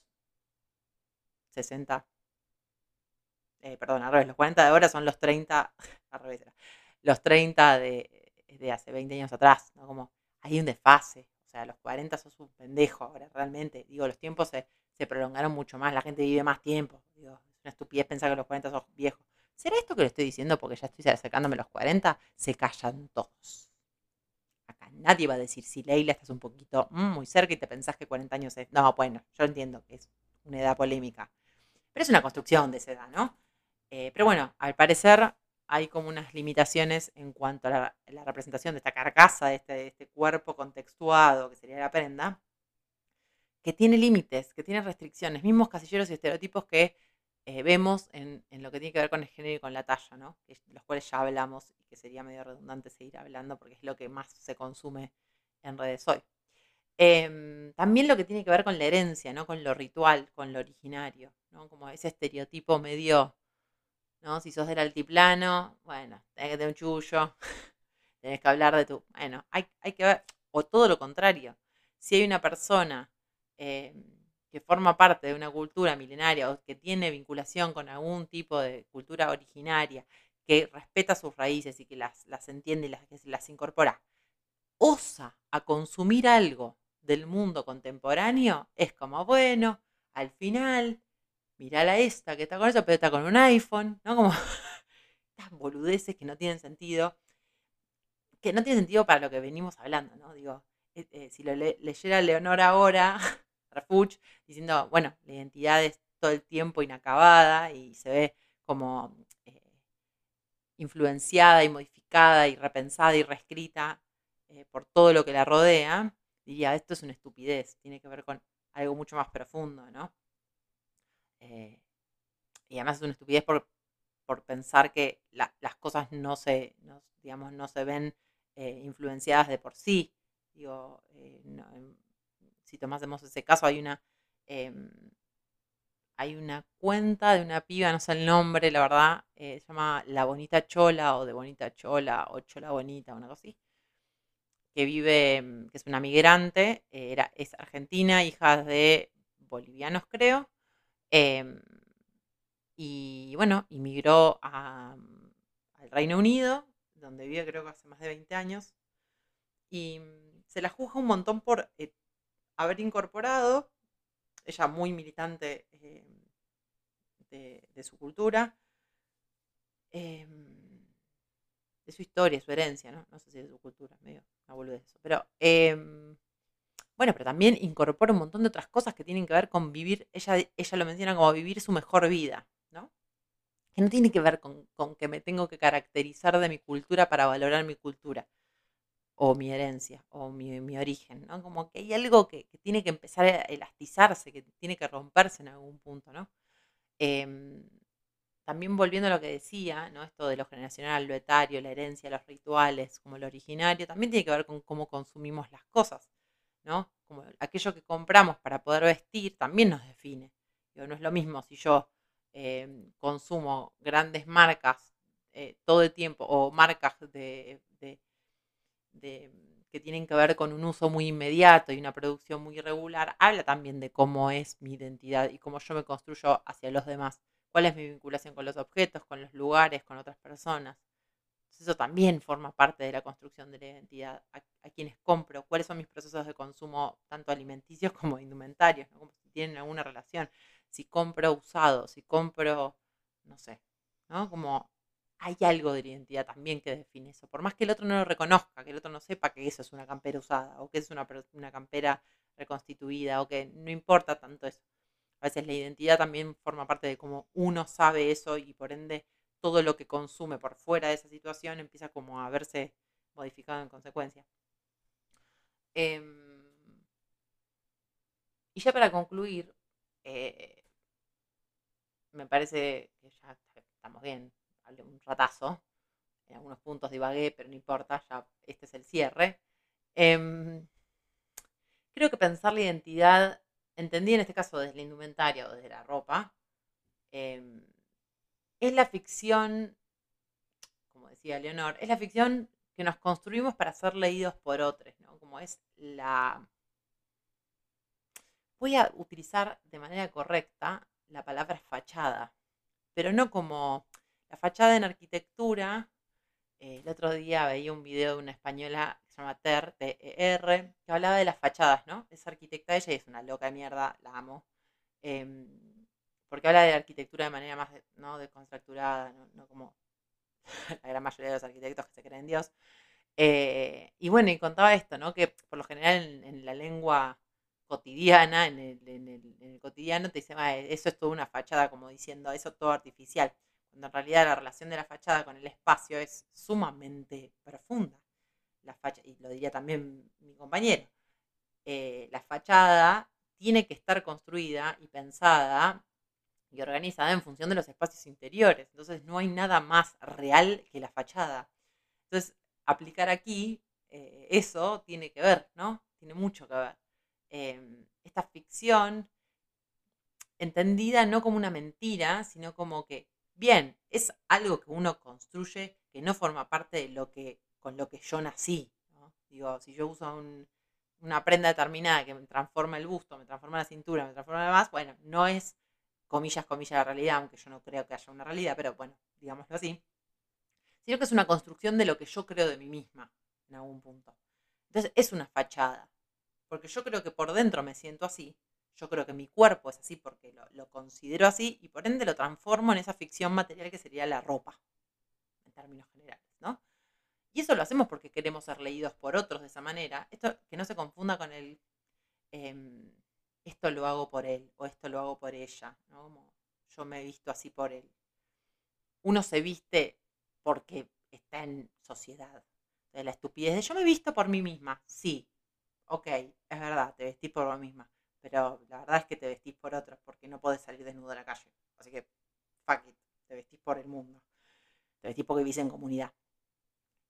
60. Eh, perdón, al revés, los 40 de ahora son los 30, (laughs) al revés, los 30 de, de, hace 20 años atrás, ¿no? Como hay un desfase, o sea, los 40 sos un pendejo ahora, realmente. Digo, los tiempos se, se prolongaron mucho más, la gente vive más tiempo. Digo, es una estupidez pensar que los 40 sos viejos. ¿Será esto que lo estoy diciendo porque ya estoy acercándome a los 40? Se callan todos. Acá nadie va a decir si Leila estás un poquito mm, muy cerca y te pensás que 40 años es. No, bueno, yo entiendo que es una edad polémica. Pero es una construcción de esa edad, ¿no? Eh, pero bueno, al parecer hay como unas limitaciones en cuanto a la, representación de esta carcasa, de este, este, cuerpo contextuado, que sería la prenda, que tiene límites, que tiene restricciones, mismos casilleros y estereotipos que eh, vemos en, lo que tiene que ver con el género y con la talla, ¿no? los cuales ya hablamos y que sería medio redundante seguir hablando porque es lo que más se consume en redes hoy. Em, también lo que tiene que ver con la herencia, ¿no? Con lo ritual, con lo originario, ¿no? Como ese estereotipo medio, ¿no? Si sos del altiplano, bueno, tenés que tener un chullo, (laughs) tenés que hablar de tu. Bueno, hay, hay que ver. O todo lo contrario. Si hay una persona em, que forma parte de una cultura milenaria o que tiene vinculación con algún tipo de cultura originaria, que respeta sus raíces y que las, las entiende y las, las incorpora, osa a consumir algo del mundo contemporáneo es como, bueno, al final, mirala esta que está con eso, pero está con un iPhone, ¿no? Como (laughs) estas boludeces que no tienen sentido, que no tienen sentido para lo que venimos hablando, ¿no? Digo, eh, eh, si lo leyera Leonor ahora, (laughs) Rafuch, diciendo, bueno, la identidad es todo el tiempo inacabada y se ve como eh, influenciada y modificada y repensada y reescrita por todo lo que la rodea, diría, esto es una estupidez, tiene que ver con algo mucho más profundo, ¿no? Eh, y además es una estupidez por, pensar que las cosas no se, digamos, no se ven eh, influenciadas de por sí. Digo, eh, em, si tomásemos ese caso, hay una, em, hay una cuenta de una piba, no sé el nombre, la verdad, se llama La Bonita Chola o de Bonita Chola o Chola Bonita, una cosa así que vive, mm, que es una migrante, era, es argentina, hija de bolivianos, creo. Em, y bueno, inmigró a, mm, al Reino Unido, donde vive creo que hace más de 20 años. Y mm, se la juzga un montón por eh, haber incorporado, ella muy militante em, de, su cultura, em, de su historia, su herencia, ¿no? No sé si de su cultura, medio una boludez eso. Pero, bueno, pero también incorpora un montón de otras cosas que tienen que ver con vivir, ella, ella lo menciona como vivir su mejor vida, ¿no? Que no tiene que ver con, que me tengo que caracterizar de mi cultura para valorar mi cultura, o mi herencia, o mi, origen, ¿no? Como que hay algo que, tiene que empezar a elastizarse, que tiene que romperse en algún punto, ¿no? Em, también volviendo a lo que decía, ¿no? Esto de lo generacional, lo etario, la herencia, los rituales, como lo originario, también tiene que ver con cómo consumimos las cosas, ¿no? Como aquello que compramos para poder vestir también nos define. no es lo mismo si yo em, consumo grandes marcas eh, todo el tiempo o marcas de, que tienen que ver con un uso muy inmediato y una producción muy irregular, habla también de cómo es mi identidad y cómo yo me construyo hacia los demás cuál es mi vinculación con los objetos, con los lugares, con otras personas. Eso también forma parte de la construcción de la identidad. A, quienes compro, cuáles son mis procesos de consumo, tanto alimenticios (laughs) como indumentarios, como si tienen alguna relación. Si compro usado, si compro, no sé, ¿no? Como hay algo de la identidad también que define eso. Por más que el otro no lo reconozca, que el otro no sepa que eso es una campera usada, o que es una, una campera reconstituida, o que no importa tanto eso. A veces la identidad también forma parte de cómo uno sabe eso y por ende todo lo que consume por fuera de esa situación empieza como a verse modificado en consecuencia. Em, y ya para concluir, eh, me parece que ya estamos bien, hablé un ratazo, en algunos puntos divagué, pero no importa, ya este es el cierre. Em, creo que pensar la identidad entendí en este caso desde la indumentaria o desde la ropa, em, es la ficción, como decía Leonor, es la ficción que nos construimos para ser leídos por otros, ¿no? Como es la... Voy a utilizar de manera correcta la palabra fachada, pero no como la fachada en arquitectura. Eh, el otro día veía un video de una española se llama Ter, T-E-R, que hablaba de las fachadas, ¿no? Es arquitecta ella es una loca de mierda, la amo. Em, porque habla de la arquitectura de manera más ¿no? desconstructurada, ¿no? como (laughs) la gran mayoría de los arquitectos que se creen en Dios. Eh, y bueno, y contaba esto, ¿no? Que por lo general en, la lengua cotidiana, en el, cotidiano, te dice, eso es toda una fachada, como diciendo, eso es todo artificial. cuando en realidad la relación de la fachada con el espacio es sumamente profunda. La y lo diría también mi compañero, eh, la fachada tiene que estar construida y pensada y organizada en función de los espacios interiores. Entonces no hay nada más real que la fachada. Entonces, aplicar aquí eh, eso tiene que ver, ¿no? Tiene mucho que ver. Em, esta ficción, entendida no como una mentira, sino como que, bien, es algo que uno construye que no forma parte de lo que, con lo que yo nací. Digo, si yo uso una prenda determinada que me transforma el busto, me transforma la cintura, me transforma demás, bueno, no es comillas, comillas, la realidad, aunque yo no creo que haya una realidad, pero bueno, digámoslo así, sino que es una construcción de lo que yo creo de mí misma en algún punto. Entonces es una fachada, porque yo creo que por dentro me siento así, yo creo que mi cuerpo es así porque lo, considero así y por ende lo transformo en esa ficción material que sería la ropa, en términos generales, ¿no? Y eso lo hacemos porque queremos ser leídos por otros de esa manera. Esto que no se confunda con el em, esto lo hago por él o esto lo hago por ella, ¿no? Como yo me he visto así por él. Uno se viste porque está en sociedad. De la estupidez de yo me he visto por mí misma. Sí, ok, es verdad, te vestís por vos misma. Pero la verdad es que te vestís por otros porque no podés salir desnudo a la calle. Así que, fuck it, te vestís por el mundo. Te vestís porque vivís en comunidad.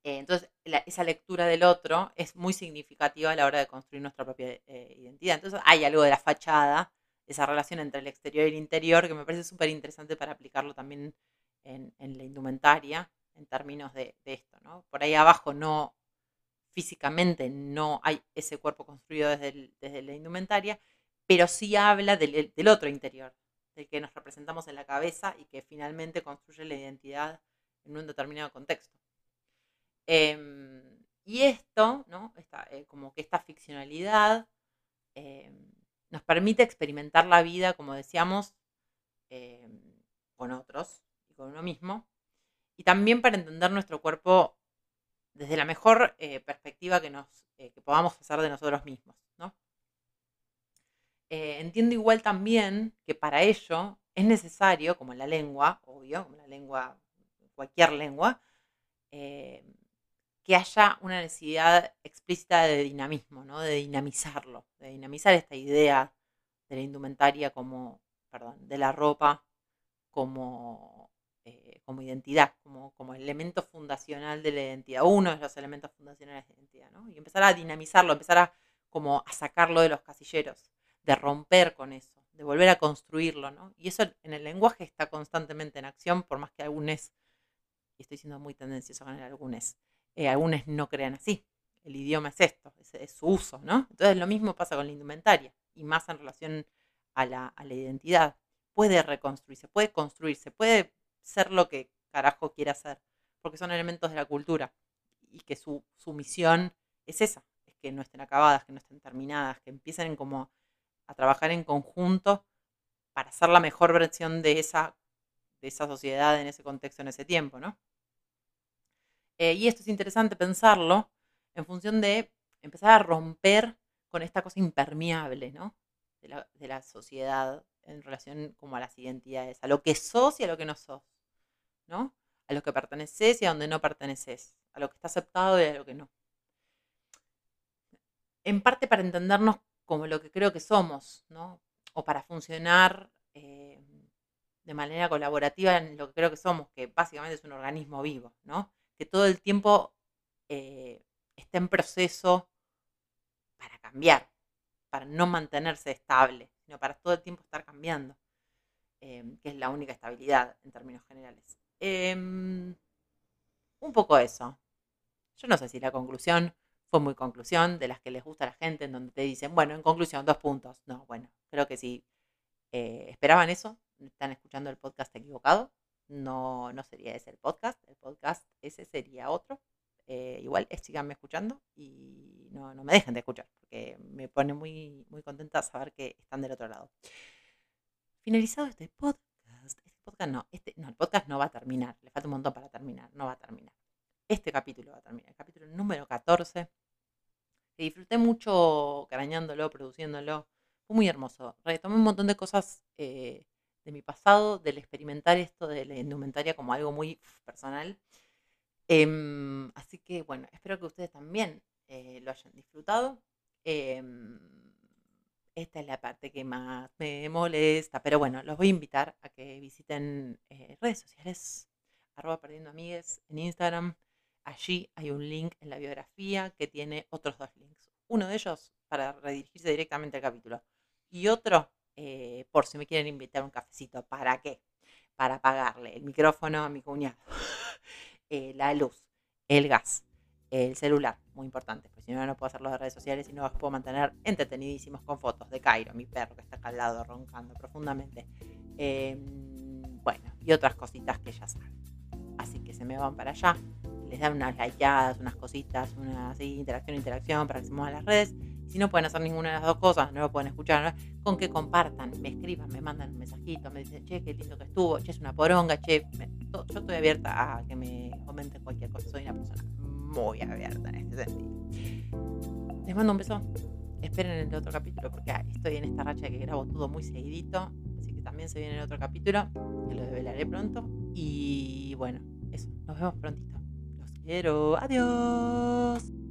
Eh, entonces, esa lectura del otro es muy significativa a la hora de construir nuestra propia eh, identidad. Entonces, hay algo de la fachada, esa relación entre el exterior y el interior, que me parece súper interesante para aplicarlo también en, la indumentaria, en términos de, esto. ¿no? Por ahí abajo no, físicamente no hay ese cuerpo construido desde, la indumentaria, pero sí habla del otro interior, del que nos representamos en la cabeza y que finalmente construye la identidad en un determinado contexto. Em, y esto, ¿no? Eh, como que esta ficcionalidad em, nos permite experimentar la vida, como decíamos, em, con otros y con uno mismo. Y también para entender nuestro cuerpo desde la mejor eh, perspectiva que, nos, eh, que podamos hacer de nosotros mismos. ¿no? entiendo igual también que para ello es necesario, como la lengua, obvio, como la lengua, cualquier lengua, que haya una necesidad explícita de dinamismo, ¿no? de dinamizarlo, de dinamizar esta idea de la indumentaria como, perdón, de la ropa como, eh, como identidad, como, como elemento fundacional de la identidad, uno de los elementos fundacionales de la identidad, ¿no? y empezar a dinamizarlo, empezar a, como a sacarlo de los casilleros, de romper con eso, de volver a construirlo, ¿no? Y eso en el lenguaje está constantemente en acción, por más que algunos, y estoy siendo muy tendencioso con el algunos, eh, algunos no crean así. El idioma es esto, es, su uso, ¿no? Entonces lo mismo pasa con la indumentaria y más en relación a la, identidad. Puede reconstruirse, puede construirse, puede ser lo que carajo quiera hacer, porque son elementos de la cultura y que su, misión es esa, es que no estén acabadas, que no estén terminadas, que empiecen como a trabajar en conjunto para ser la mejor versión de esa, de esa sociedad en ese contexto, en ese tiempo, ¿no? Eh, y esto es interesante pensarlo en función de empezar a romper con esta cosa impermeable, ¿no? De la, sociedad en relación como a las identidades, a lo que sos y a lo que no sos, ¿no? A lo que perteneces y a donde no perteneces, a lo que está aceptado y a lo que no. En parte para entendernos como lo que creo que somos, ¿no? O para funcionar eh, de manera colaborativa en lo que creo que somos, que básicamente es un organismo vivo, ¿no? Que todo el tiempo eh, está en proceso para cambiar, para no mantenerse estable, sino para todo el tiempo estar cambiando, em, que es la única estabilidad en términos generales. Em, un poco eso. Yo no sé si la conclusión fue muy conclusión, de las que les gusta a la gente, en donde te dicen, bueno, en conclusión, dos puntos. No, bueno, creo que si eh, esperaban eso, están escuchando el podcast equivocado no, no sería ese el podcast, el podcast ese sería otro. Eh, igual eh, síganme escuchando y no, no, me dejen de escuchar, porque me pone muy, muy contenta saber que están del otro lado. Finalizado este podcast, este podcast no, este, no, el podcast no va a terminar, le falta un montón para terminar, no va a terminar. Este capítulo va a terminar, el capítulo número 14, que disfruté mucho carañándolo, produciéndolo, fue muy hermoso. Retomé un montón de cosas eh, de mi pasado, del experimentar esto de la indumentaria como algo muy personal. Em, así que bueno, espero que ustedes también eh, lo hayan disfrutado. Em, esta es la parte que más me molesta, pero bueno, los voy a invitar a que visiten eh, redes sociales, arroba perdiendo amigues en Instagram. Allí hay un link en la biografía que tiene otros dos links. Uno de ellos para redirigirse directamente al capítulo y otro eh, por si me quieren invitar un cafecito. ¿Para qué? Para pagarle el micrófono a mi cuñado, (laughs) eh, la luz, el gas, el celular, muy importante, porque si no, no puedo hacerlo de redes sociales y no los puedo mantener entretenidísimos con fotos de Cairo, mi perro que está acá al lado roncando profundamente. Em, bueno, y otras cositas que ya saben. Así que se me van para allá, les dan unas likeadas, unas cositas, una así, interacción, interacción para que se muevan las redes. Si no pueden hacer ninguna de las dos cosas, no lo pueden escuchar, con que compartan, me escriban, me mandan un mensajito, me dicen, che, qué lindo que estuvo, che, es una poronga, che, yo estoy abierta a que me comenten cualquier cosa, soy una persona muy abierta en este sentido. Les mando un beso, esperen el otro capítulo porque estoy en esta racha que grabo todo muy seguidito, así que también se viene el otro capítulo, que lo develaré pronto, y bueno, eso, nos vemos prontito. Los quiero, adiós.